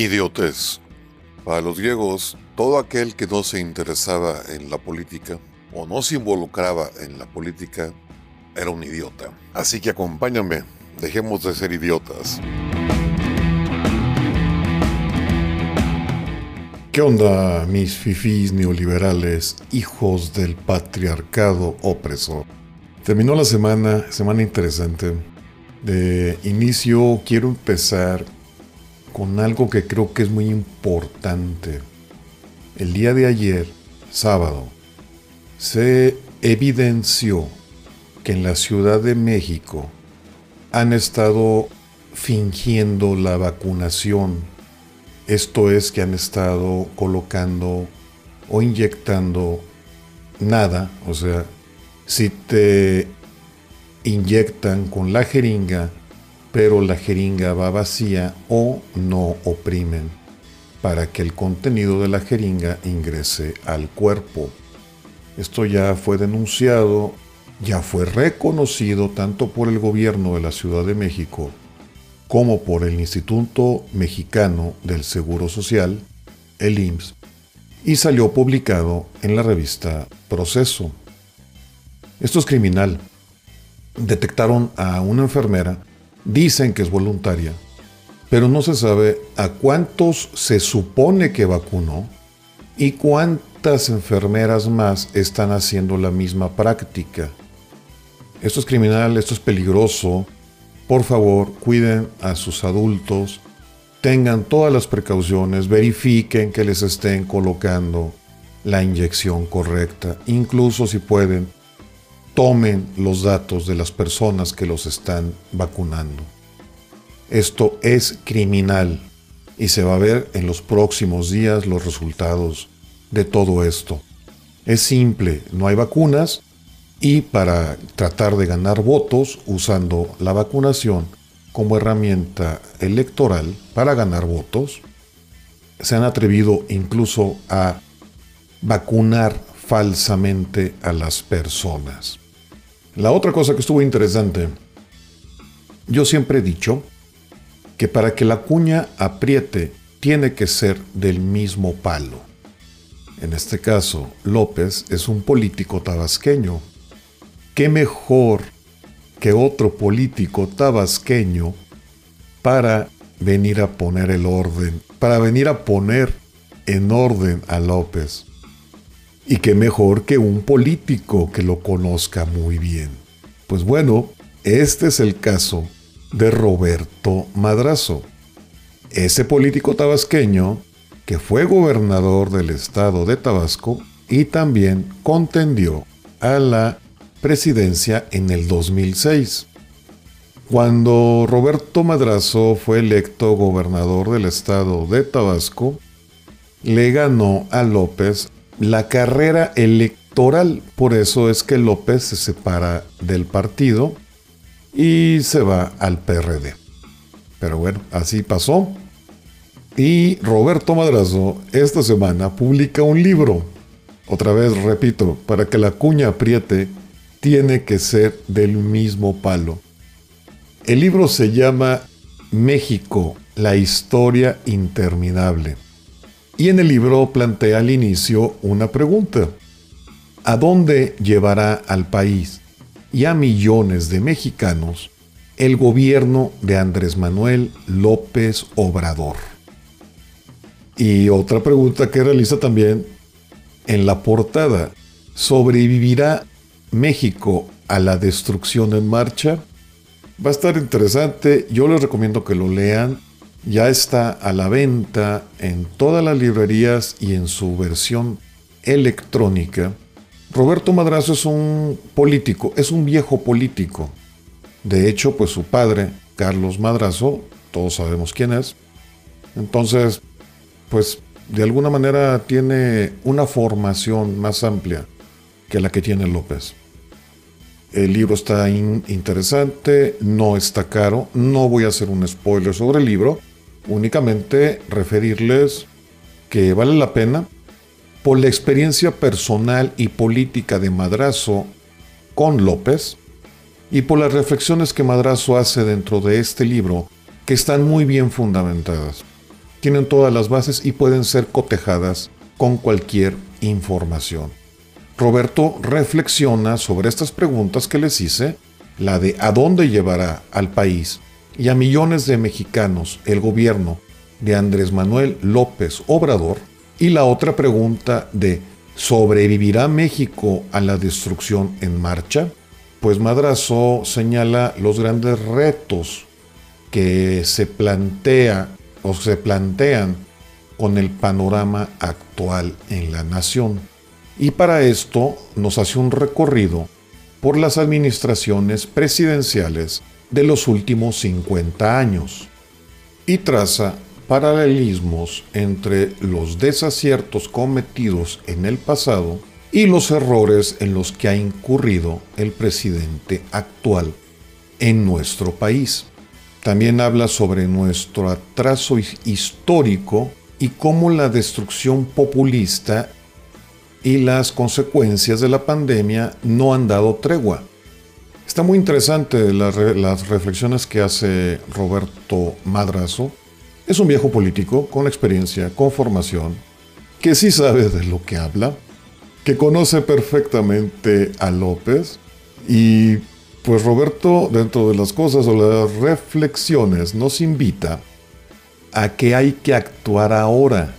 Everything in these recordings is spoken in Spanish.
Idiotez. Para los griegos, todo aquel que no se interesaba en la política o no se involucraba en la política era un idiota. Así que acompáñame, dejemos de ser idiotas. ¿Qué onda, mis fifís neoliberales, hijos del patriarcado opresor? Terminó la semana, semana interesante. De inicio quiero empezar con algo que creo que es muy importante. El día de ayer, sábado, se evidenció que en la Ciudad de México han estado fingiendo la vacunación esto es que han estado colocando o inyectando nada, o sea, si te inyectan con la jeringa, pero la jeringa va vacía o no oprimen para que el contenido de la jeringa ingrese al cuerpo. Esto ya fue denunciado, ya fue reconocido tanto por el gobierno de la Ciudad de México como por el Instituto Mexicano del Seguro Social, el IMSS, y salió publicado en la revista Proceso. Esto es criminal. Detectaron a una enfermera, dicen que es voluntaria, pero no se sabe a cuántos se supone que vacunó y cuántas enfermeras más están haciendo la misma práctica. Esto es criminal, esto es peligroso, por favor, cuiden a sus adultos, tengan todas las precauciones, verifiquen que les estén colocando la inyección correcta, incluso si pueden, tomen los datos de las personas que los están vacunando. Esto es criminal y se va a ver en los próximos días los resultados de todo esto. Es simple, no hay vacunas, y para tratar de ganar votos usando la vacunación como herramienta electoral para ganar votos, se han atrevido incluso a vacunar falsamente a las personas. La otra cosa que estuvo interesante, yo siempre he dicho que para que la cuña apriete tiene que ser del mismo palo. En este caso, López es un político tabasqueño qué mejor que otro político tabasqueño para venir a poner el orden, para venir a poner en orden a López. Y qué mejor que un político que lo conozca muy bien. Pues bueno, este es el caso de Roberto Madrazo, ese político tabasqueño que fue gobernador del estado de Tabasco y también contendió a la presidencia en el 2006. Cuando Roberto Madrazo fue electo gobernador del estado de Tabasco, le ganó a López la carrera electoral. Por eso es que López se separa del partido y se va al PRD. Pero bueno, así pasó. Y Roberto Madrazo esta semana publica un libro. Otra vez repito, para que la cuña apriete tiene que ser del mismo palo. El libro se llama México, la historia interminable. Y en el libro plantea al inicio una pregunta. ¿A dónde llevará al país y a millones de mexicanos el gobierno de Andrés Manuel López Obrador? Y otra pregunta que realiza también en la portada. ¿Sobrevivirá México a la destrucción en marcha. Va a estar interesante, yo les recomiendo que lo lean. Ya está a la venta en todas las librerías y en su versión electrónica. Roberto Madrazo es un político, es un viejo político. De hecho, pues su padre, Carlos Madrazo, todos sabemos quién es. Entonces, pues de alguna manera tiene una formación más amplia que la que tiene López. El libro está interesante, no está caro, no voy a hacer un spoiler sobre el libro, únicamente referirles que vale la pena por la experiencia personal y política de Madrazo con López y por las reflexiones que Madrazo hace dentro de este libro que están muy bien fundamentadas. tienen todas las bases y pueden ser cotejadas con cualquier información. Roberto reflexiona sobre estas preguntas que les hice, la de a dónde llevará al país y a millones de mexicanos el gobierno de Andrés Manuel López Obrador, y la otra pregunta de ¿sobrevivirá México a la destrucción en marcha? Pues Madrazo señala los grandes retos que se plantea o se plantean con el panorama actual en la nación. Y para esto nos hace un recorrido por las administraciones presidenciales de los últimos 50 años y traza paralelismos entre los desaciertos cometidos en el pasado y los errores en los que ha incurrido el presidente actual en nuestro país. También habla sobre nuestro atraso histórico y cómo la destrucción populista y las consecuencias de la pandemia no han dado tregua. Está muy interesante las reflexiones que hace Roberto Madrazo. Es un viejo político con experiencia, con formación, que sí sabe de lo que habla, que conoce perfectamente a López y pues Roberto, dentro de las cosas o las reflexiones, nos invita a que hay que actuar ahora,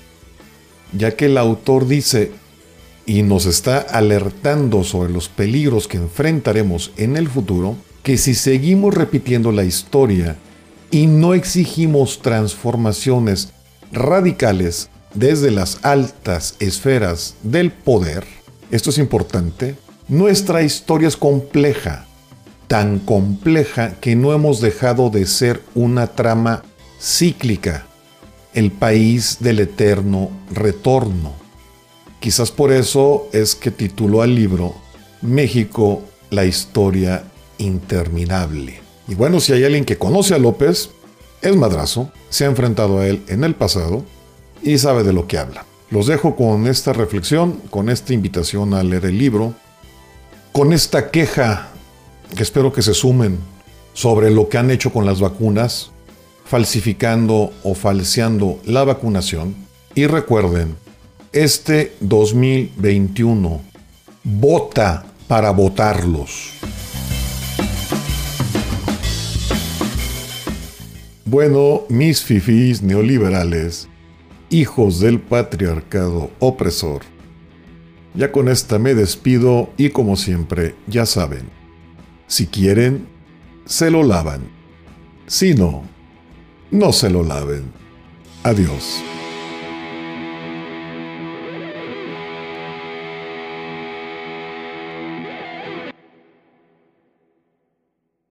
ya que el autor dice y nos está alertando sobre los peligros que enfrentaremos en el futuro, que si seguimos repitiendo la historia y no exigimos transformaciones radicales desde las altas esferas del poder, esto es importante, nuestra historia es compleja tan compleja que no hemos dejado de ser una trama cíclica, el país del eterno retorno. Quizás por eso es que tituló al libro México, la historia interminable. Y bueno, si hay alguien que conoce a López, es madrazo, se ha enfrentado a él en el pasado y sabe de lo que habla. Los dejo con esta reflexión, con esta invitación a leer el libro, con esta queja que espero que se sumen sobre lo que han hecho con las vacunas, falsificando o falseando la vacunación. Y recuerden, este 2021, vota para votarlos. Bueno, mis fifís neoliberales, hijos del patriarcado opresor, ya con esta me despido y como siempre, ya saben, si quieren, se lo lavan. Si no, no se lo laven. Adiós.